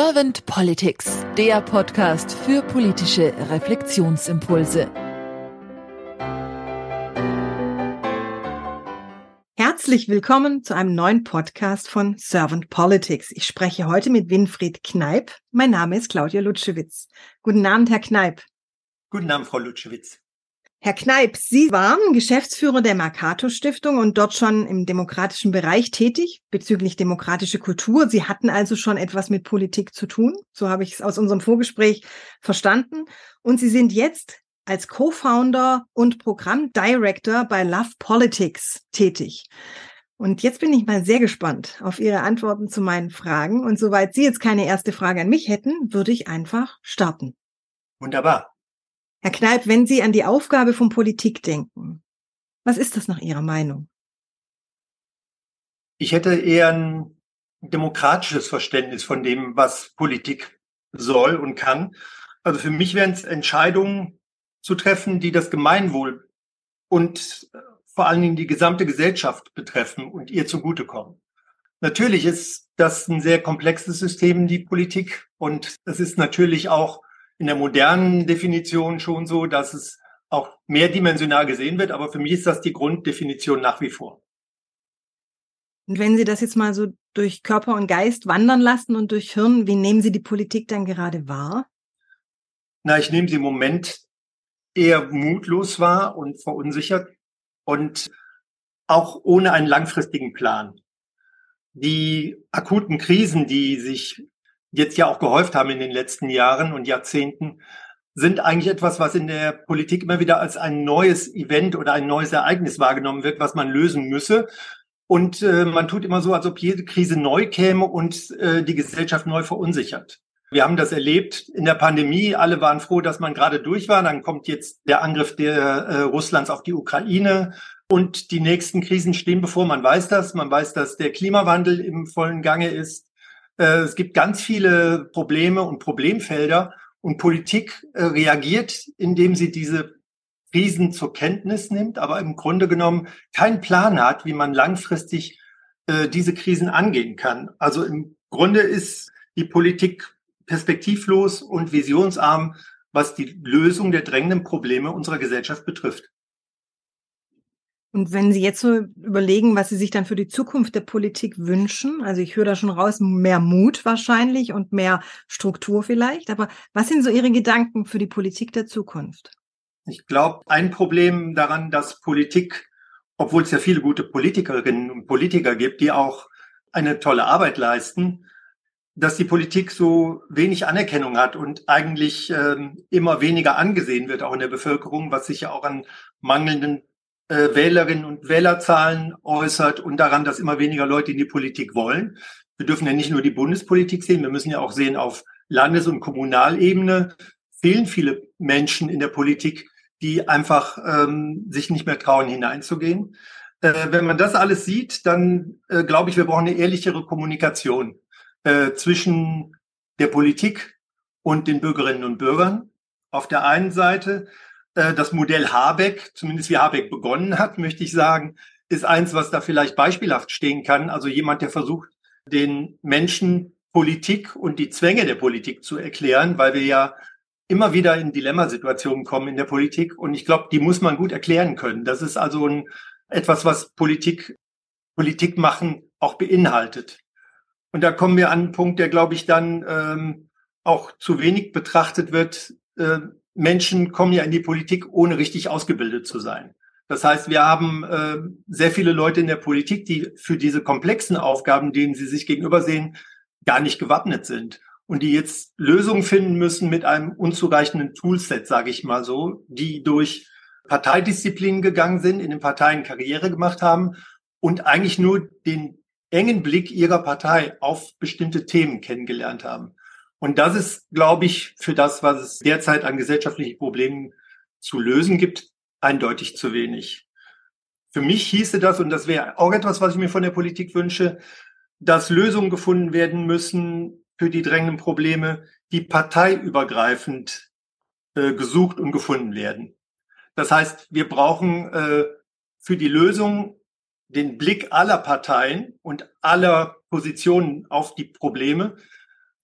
Servant Politics, der Podcast für politische Reflexionsimpulse. Herzlich willkommen zu einem neuen Podcast von Servant Politics. Ich spreche heute mit Winfried Kneip. Mein Name ist Claudia Lutschewitz. Guten Abend, Herr Kneip. Guten Abend, Frau Lutschewitz. Herr Kneip, Sie waren Geschäftsführer der Mercator Stiftung und dort schon im demokratischen Bereich tätig bezüglich demokratische Kultur. Sie hatten also schon etwas mit Politik zu tun. So habe ich es aus unserem Vorgespräch verstanden. Und Sie sind jetzt als Co-Founder und Programmdirector bei Love Politics tätig. Und jetzt bin ich mal sehr gespannt auf Ihre Antworten zu meinen Fragen. Und soweit Sie jetzt keine erste Frage an mich hätten, würde ich einfach starten. Wunderbar. Herr Kneip, wenn Sie an die Aufgabe von Politik denken, was ist das nach Ihrer Meinung? Ich hätte eher ein demokratisches Verständnis von dem, was Politik soll und kann. Also für mich wären es Entscheidungen zu treffen, die das Gemeinwohl und äh, vor allen Dingen die gesamte Gesellschaft betreffen und ihr zugutekommen. Natürlich ist das ein sehr komplexes System, die Politik. Und es ist natürlich auch in der modernen Definition schon so, dass es auch mehrdimensional gesehen wird. Aber für mich ist das die Grunddefinition nach wie vor. Und wenn Sie das jetzt mal so durch Körper und Geist wandern lassen und durch Hirn, wie nehmen Sie die Politik dann gerade wahr? Na, ich nehme sie im Moment eher mutlos wahr und verunsichert und auch ohne einen langfristigen Plan. Die akuten Krisen, die sich jetzt ja auch gehäuft haben in den letzten Jahren und Jahrzehnten, sind eigentlich etwas, was in der Politik immer wieder als ein neues Event oder ein neues Ereignis wahrgenommen wird, was man lösen müsse. Und äh, man tut immer so, als ob jede Krise neu käme und äh, die Gesellschaft neu verunsichert. Wir haben das erlebt in der Pandemie. Alle waren froh, dass man gerade durch war. Dann kommt jetzt der Angriff der äh, Russlands auf die Ukraine. Und die nächsten Krisen stehen bevor. Man weiß das. Man weiß, dass der Klimawandel im vollen Gange ist. Äh, es gibt ganz viele Probleme und Problemfelder und Politik äh, reagiert, indem sie diese Krisen zur Kenntnis nimmt, aber im Grunde genommen keinen Plan hat, wie man langfristig äh, diese Krisen angehen kann. Also im Grunde ist die Politik perspektivlos und visionsarm, was die Lösung der drängenden Probleme unserer Gesellschaft betrifft. Und wenn Sie jetzt so überlegen, was Sie sich dann für die Zukunft der Politik wünschen, also ich höre da schon raus, mehr Mut wahrscheinlich und mehr Struktur vielleicht, aber was sind so Ihre Gedanken für die Politik der Zukunft? Ich glaube, ein Problem daran, dass Politik, obwohl es ja viele gute Politikerinnen und Politiker gibt, die auch eine tolle Arbeit leisten, dass die Politik so wenig Anerkennung hat und eigentlich ähm, immer weniger angesehen wird, auch in der Bevölkerung, was sich ja auch an mangelnden äh, Wählerinnen und Wählerzahlen äußert und daran, dass immer weniger Leute in die Politik wollen. Wir dürfen ja nicht nur die Bundespolitik sehen, wir müssen ja auch sehen, auf Landes- und Kommunalebene fehlen viele Menschen in der Politik, die einfach ähm, sich nicht mehr trauen, hineinzugehen. Äh, wenn man das alles sieht, dann äh, glaube ich, wir brauchen eine ehrlichere Kommunikation äh, zwischen der Politik und den Bürgerinnen und Bürgern auf der einen Seite das Modell Habeck, zumindest wie Habeck begonnen hat, möchte ich sagen, ist eins, was da vielleicht beispielhaft stehen kann. Also jemand, der versucht, den Menschen Politik und die Zwänge der Politik zu erklären, weil wir ja immer wieder in Dilemmasituationen kommen in der Politik. Und ich glaube, die muss man gut erklären können. Das ist also ein, etwas, was Politik, Politik machen auch beinhaltet. Und da kommen wir an einen Punkt, der, glaube ich, dann ähm, auch zu wenig betrachtet wird. Äh, Menschen kommen ja in die Politik, ohne richtig ausgebildet zu sein. Das heißt, wir haben äh, sehr viele Leute in der Politik, die für diese komplexen Aufgaben, denen sie sich gegenübersehen, gar nicht gewappnet sind und die jetzt Lösungen finden müssen mit einem unzureichenden Toolset, sage ich mal so, die durch Parteidisziplinen gegangen sind, in den Parteien Karriere gemacht haben und eigentlich nur den engen Blick ihrer Partei auf bestimmte Themen kennengelernt haben. Und das ist, glaube ich, für das, was es derzeit an gesellschaftlichen Problemen zu lösen gibt, eindeutig zu wenig. Für mich hieße das, und das wäre auch etwas, was ich mir von der Politik wünsche, dass Lösungen gefunden werden müssen für die drängenden Probleme, die parteiübergreifend äh, gesucht und gefunden werden. Das heißt, wir brauchen äh, für die Lösung den Blick aller Parteien und aller Positionen auf die Probleme,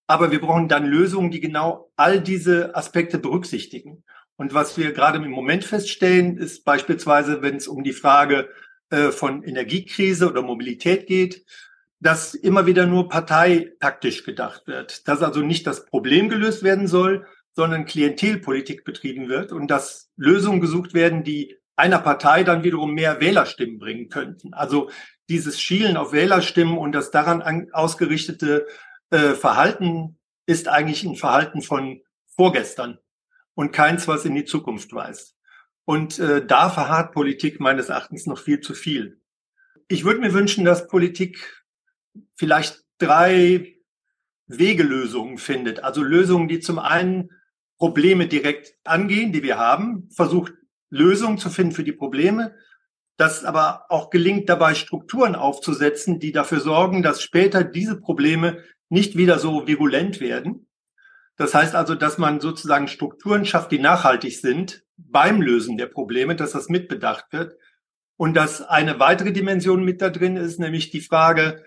Aber wir brauchen dann Lösungen, die genau all diese Aspekte berücksichtigen. Und was wir gerade im Moment feststellen, ist beispielsweise, wenn es um die Frage äh, von Energiekrise oder Mobilität geht, dass immer wieder nur parteitaktisch gedacht wird, dass also nicht das Problem gelöst werden soll, sondern Klientelpolitik betrieben wird und dass Lösungen gesucht werden, die einer Partei dann wiederum mehr Wählerstimmen bringen könnten. Also dieses Schielen auf Wählerstimmen und das daran ausgerichtete äh, Verhalten ist eigentlich ein Verhalten von vorgestern und keins, was in die Zukunft weist. Und äh, da verharrt Politik meines Erachtens noch viel zu viel. Ich würde mir wünschen, dass Politik vielleicht drei Wegelösungen findet. Also Lösungen, die zum einen Probleme direkt angehen, die wir haben, versucht Lösungen zu finden für die Probleme, dass aber auch gelingt, dabei Strukturen aufzusetzen, die dafür sorgen, dass später diese Probleme nicht wieder so virulent werden. Das heißt also, dass man sozusagen Strukturen schafft, die nachhaltig sind beim Lösen der Probleme, dass das mitbedacht wird. Und dass eine weitere Dimension mit da drin ist, nämlich die Frage,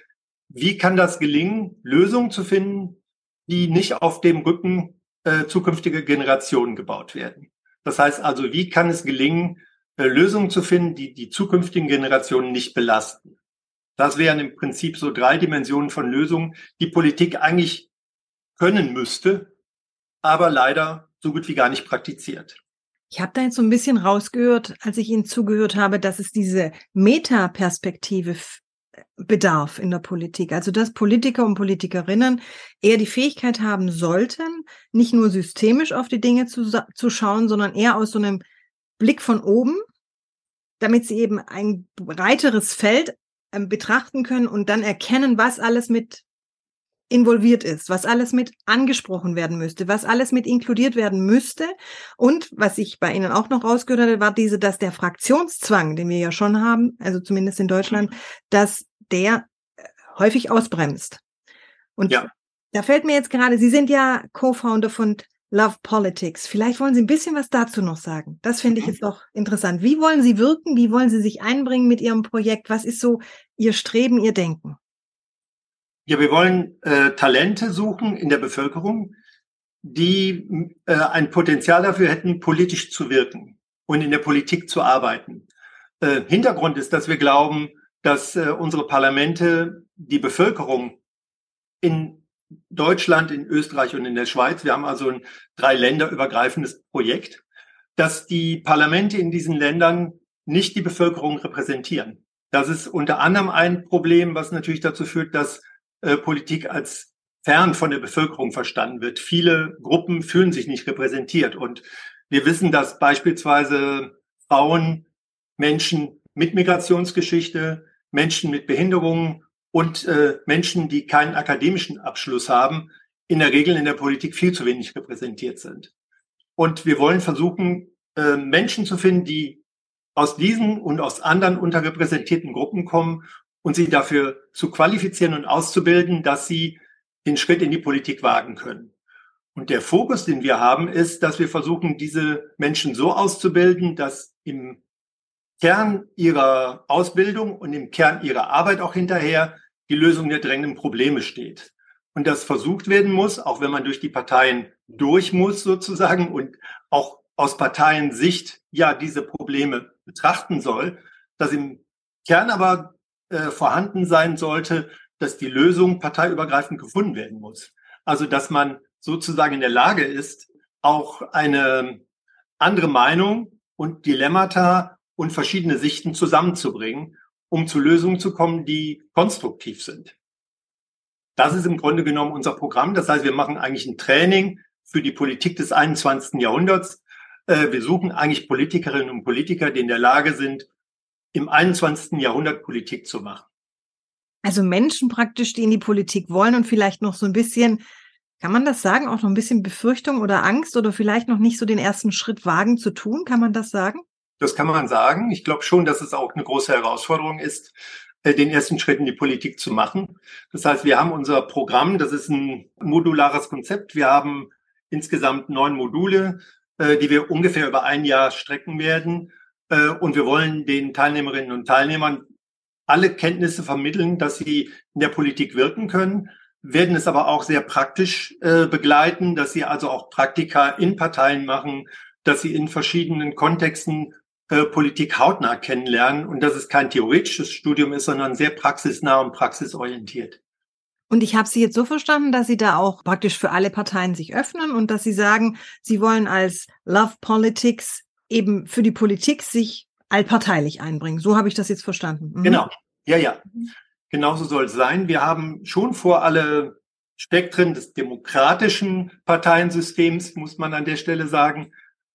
wie kann das gelingen, Lösungen zu finden, die nicht auf dem Rücken äh, zukünftiger Generationen gebaut werden. Das heißt also, wie kann es gelingen, äh, Lösungen zu finden, die die zukünftigen Generationen nicht belasten? Das wären im Prinzip so drei Dimensionen von Lösungen, die Politik eigentlich können müsste, aber leider so gut wie gar nicht praktiziert. Ich habe da jetzt so ein bisschen rausgehört, als ich Ihnen zugehört habe, dass es diese Metaperspektive bedarf in der Politik. Also dass Politiker und Politikerinnen eher die Fähigkeit haben sollten, nicht nur systemisch auf die Dinge zu, zu schauen, sondern eher aus so einem Blick von oben, damit sie eben ein breiteres Feld betrachten können und dann erkennen, was alles mit involviert ist, was alles mit angesprochen werden müsste, was alles mit inkludiert werden müsste. Und was ich bei Ihnen auch noch rausgehört hatte, war diese, dass der Fraktionszwang, den wir ja schon haben, also zumindest in Deutschland, dass der äh, häufig ausbremst. Und ja. da fällt mir jetzt gerade, Sie sind ja Co-Founder von Love Politics. Vielleicht wollen Sie ein bisschen was dazu noch sagen. Das finde ich mhm. jetzt auch interessant. Wie wollen Sie wirken? Wie wollen Sie sich einbringen mit Ihrem Projekt? Was ist so Ihr Streben, Ihr Denken? Ja, wir wollen äh, Talente suchen in der Bevölkerung, die äh, ein Potenzial dafür hätten, politisch zu wirken und in der Politik zu arbeiten. Äh, Hintergrund ist, dass wir glauben, dass äh, unsere Parlamente die Bevölkerung in Deutschland, in Österreich und in der Schweiz, wir haben also ein drei länderübergreifendes Projekt, dass die Parlamente in diesen Ländern nicht die Bevölkerung repräsentieren. Das ist unter anderem ein Problem, was natürlich dazu führt, dass äh, Politik als fern von der Bevölkerung verstanden wird. Viele Gruppen fühlen sich nicht repräsentiert. Und wir wissen, dass beispielsweise Frauen, Menschen mit Migrationsgeschichte, Menschen mit Behinderungen und äh, Menschen, die keinen akademischen Abschluss haben, in der Regel in der Politik viel zu wenig repräsentiert sind. Und wir wollen versuchen, äh, Menschen zu finden, die aus diesen und aus anderen unterrepräsentierten Gruppen kommen und sie dafür zu qualifizieren und auszubilden, dass sie den Schritt in die Politik wagen können. Und der Fokus, den wir haben, ist, dass wir versuchen, diese Menschen so auszubilden, dass im Kern ihrer Ausbildung und im Kern ihrer Arbeit auch hinterher die Lösung der drängenden Probleme steht. Und das versucht werden muss, auch wenn man durch die Parteien durch muss sozusagen und auch aus Parteiensicht ja diese Probleme betrachten soll, dass im Kern aber äh, vorhanden sein sollte, dass die Lösung parteiübergreifend gefunden werden muss. Also dass man sozusagen in der Lage ist, auch eine andere Meinung und Dilemmata und verschiedene Sichten zusammenzubringen, um zu Lösungen zu kommen, die konstruktiv sind. Das ist im Grunde genommen unser Programm. Das heißt, wir machen eigentlich ein Training für die Politik des 21. Jahrhunderts. Äh, wir suchen eigentlich Politikerinnen und Politiker, die in der Lage sind, im 21. Jahrhundert Politik zu machen. Also Menschen praktisch, die in die Politik wollen und vielleicht noch so ein bisschen, kann man das sagen, auch noch ein bisschen Befürchtung oder Angst oder vielleicht noch nicht so den ersten Schritt wagen zu tun, kann man das sagen? Das kann man sagen. Ich glaube schon, dass es auch eine große Herausforderung ist, äh, den ersten Schritt in die Politik zu machen. Das heißt, wir haben unser Programm, das ist ein modulares Konzept. Wir haben insgesamt neun Module, äh, die wir ungefähr über ein Jahr strecken werden. Äh, und wir wollen den Teilnehmerinnen und Teilnehmern alle Kenntnisse vermitteln, dass sie in der Politik wirken können. werden es aber auch sehr praktisch begleiten, dass sie also auch Praktika in Parteien machen, dass sie in verschiedenen Kontexten Politik hautnah kennenlernen und dass es kein theoretisches Studium ist, sondern sehr praxisnah und praxisorientiert. Und ich habe Sie jetzt so verstanden, dass Sie da auch praktisch für alle Parteien sich öffnen und dass Sie sagen, Sie wollen als Love Politics eben für die Politik sich allparteilich einbringen. So habe ich das jetzt verstanden. Mhm. Genau. Ja, ja. Genauso soll es sein. Wir haben schon vor alle Spektren des demokratischen Parteiensystems, muss man an der Stelle sagen,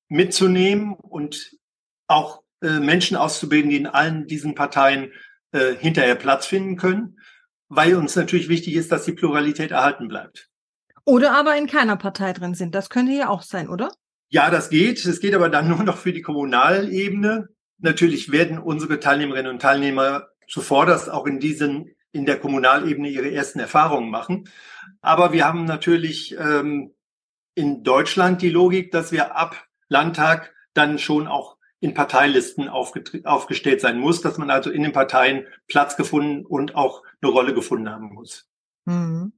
mitzunehmen und auch äh, Menschen auszubilden, die in allen diesen Parteien äh, hinterher Platz finden können, weil uns natürlich wichtig ist, dass die Pluralität erhalten bleibt. Oder aber in keiner Partei drin sind. Das könnte ja auch sein, oder? Ja, das geht. Es geht aber dann nur noch für die Kommunalebene. Natürlich werden unsere Teilnehmerinnen und Teilnehmer zuvorderst auch in diesen, in der Kommunalebene ihre ersten Erfahrungen machen. Aber wir haben natürlich ähm, in Deutschland die Logik, dass wir ab Landtag dann schon auch in Parteilisten aufgestellt sein muss, dass man also in den Parteien Platz gefunden und auch eine Rolle gefunden haben muss. Mhm.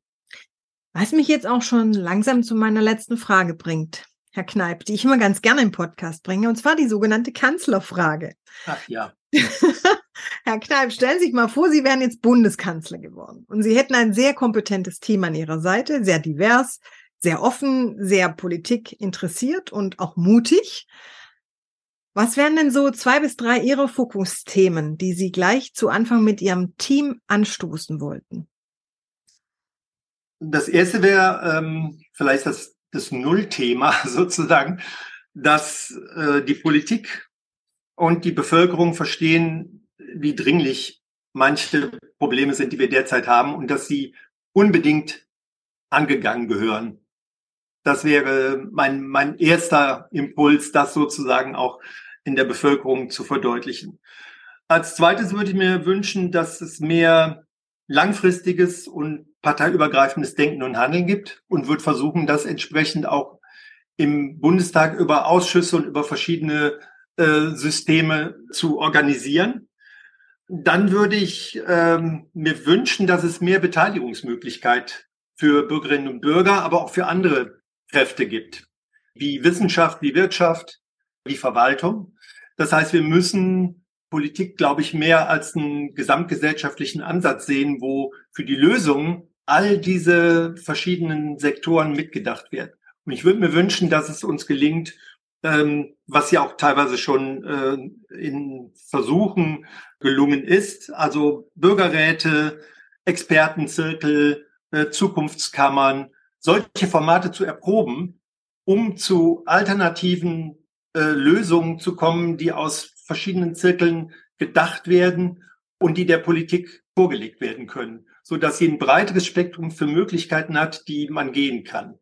Was mich jetzt auch schon langsam zu meiner letzten Frage bringt, Herr Kneip, die ich immer ganz gerne im Podcast bringe, und zwar die sogenannte Kanzlerfrage. Ach ja. Herr Kneip, stellen Sie sich mal vor, Sie wären jetzt Bundeskanzler geworden und Sie hätten ein sehr kompetentes Team an Ihrer Seite, sehr divers, sehr offen, sehr Politik interessiert und auch mutig. Was wären denn so zwei bis drei Ihrer Fokusthemen, die Sie gleich zu Anfang mit Ihrem Team anstoßen wollten? Das erste wäre ähm, vielleicht das, das Nullthema sozusagen, dass äh, die Politik und die Bevölkerung verstehen, wie dringlich manche Probleme sind, die wir derzeit haben und dass sie unbedingt angegangen gehören. Das wäre mein, mein erster Impuls, das sozusagen auch in der Bevölkerung zu verdeutlichen. Als zweites würde ich mir wünschen, dass es mehr langfristiges und parteiübergreifendes Denken und Handeln gibt und würde versuchen, das entsprechend auch im Bundestag über Ausschüsse und über verschiedene äh, Systeme zu organisieren. Dann würde ich ähm, mir wünschen, dass es mehr Beteiligungsmöglichkeit für Bürgerinnen und Bürger, aber auch für andere Kräfte gibt, wie Wissenschaft, wie Wirtschaft, wie Verwaltung. Das heißt, wir müssen Politik, glaube ich, mehr als einen gesamtgesellschaftlichen Ansatz sehen, wo für die Lösung all diese verschiedenen Sektoren mitgedacht werden. Und ich würde mir wünschen, dass es uns gelingt, ähm, was ja auch teilweise schon äh, in Versuchen gelungen ist. Also Bürgerräte, Expertenzirkel, äh, Zukunftskammern, solche Formate zu erproben, um zu alternativen äh, Lösungen zu kommen, die aus verschiedenen Zirkeln gedacht werden und die der Politik vorgelegt werden können, so dass sie ein breiteres Spektrum für Möglichkeiten hat, die man gehen kann.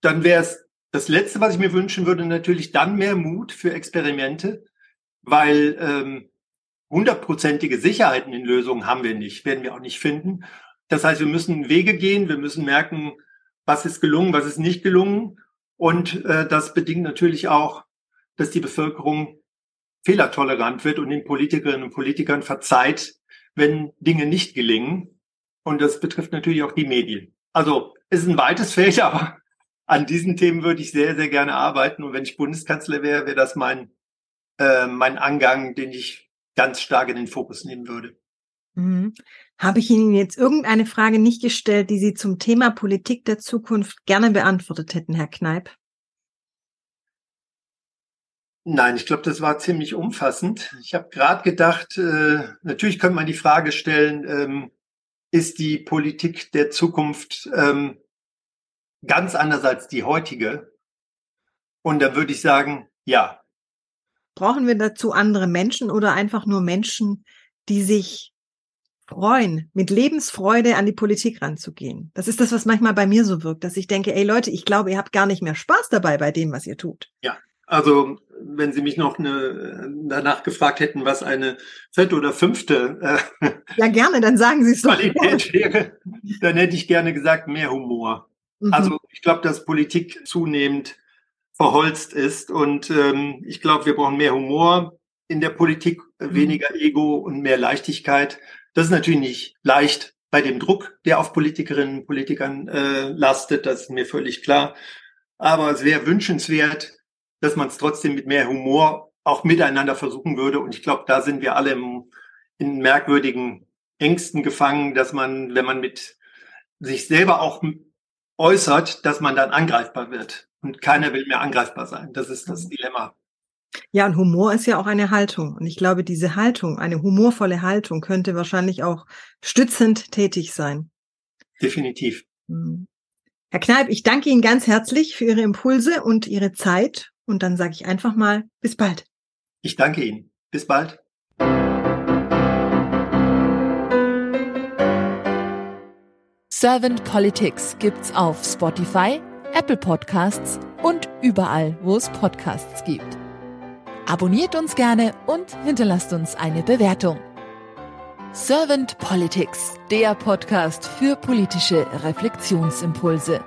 Dann wäre es das Letzte, was ich mir wünschen würde, natürlich dann mehr Mut für Experimente, weil ähm, hundertprozentige Sicherheiten in Lösungen haben wir nicht, werden wir auch nicht finden. Das heißt, wir müssen Wege gehen, wir müssen merken, was ist gelungen, was ist nicht gelungen. Und äh, das bedingt natürlich auch, dass die Bevölkerung fehlertolerant wird und den Politikerinnen und Politikern verzeiht, wenn Dinge nicht gelingen. Und das betrifft natürlich auch die Medien. Also es ist ein weites Feld, aber an diesen Themen würde ich sehr, sehr gerne arbeiten. Und wenn ich Bundeskanzler wäre, wäre das mein, äh, mein Angang, den ich ganz stark in den Fokus nehmen würde. Mhm. Habe ich Ihnen jetzt irgendeine Frage nicht gestellt, die Sie zum Thema Politik der Zukunft gerne beantwortet hätten, Herr Kneip? Nein, ich glaube, das war ziemlich umfassend. Ich habe gerade gedacht, äh, natürlich könnte man die Frage stellen, ähm, ist die Politik der Zukunft ähm, ganz anders als die heutige. Und da würde ich sagen, ja. Brauchen wir dazu andere Menschen oder einfach nur Menschen, die sich freuen, mit Lebensfreude an die Politik ranzugehen? Das ist das, was manchmal bei mir so wirkt, dass ich denke, ey Leute, ich glaube, ihr habt gar nicht mehr Spaß dabei bei dem, was ihr tut. Ja, also wenn Sie mich noch eine, danach gefragt hätten, was eine vierte oder fünfte äh, ja gerne, dann sagen Sie es doch. Qualität wäre, dann hätte ich gerne gesagt mehr Humor. Mhm. Also ich glaube, dass Politik zunehmend verholzt ist und ähm, ich glaube, wir brauchen mehr Humor in der Politik, mhm. weniger Ego und mehr Leichtigkeit. Das ist natürlich nicht leicht bei dem Druck, der auf Politikerinnen und Politikern äh, lastet, das ist mir völlig klar. Aber es wäre wünschenswert, dass man es trotzdem mit mehr Humor auch miteinander versuchen würde. Und ich glaube, da sind wir alle im, in merkwürdigen Ängsten gefangen, dass man, wenn man mit sich selber auch äußert, dass man dann angreifbar wird. Und keiner will mehr angreifbar sein. Das ist das Dilemma. Ja, und Humor ist ja auch eine Haltung. Und ich glaube, diese Haltung, eine humorvolle Haltung, könnte wahrscheinlich auch stützend tätig sein. Definitiv. Hm. Herr Kneip, ich danke Ihnen ganz herzlich für Ihre Impulse und Ihre Zeit. Und dann sage ich einfach mal, bis bald. Ich danke Ihnen. Bis bald. Servant Politics gibt's auf Spotify, Apple Podcasts und überall, wo es Podcasts gibt. Abonniert uns gerne und hinterlasst uns eine Bewertung. Servant Politics, der Podcast für politische Reflexionsimpulse.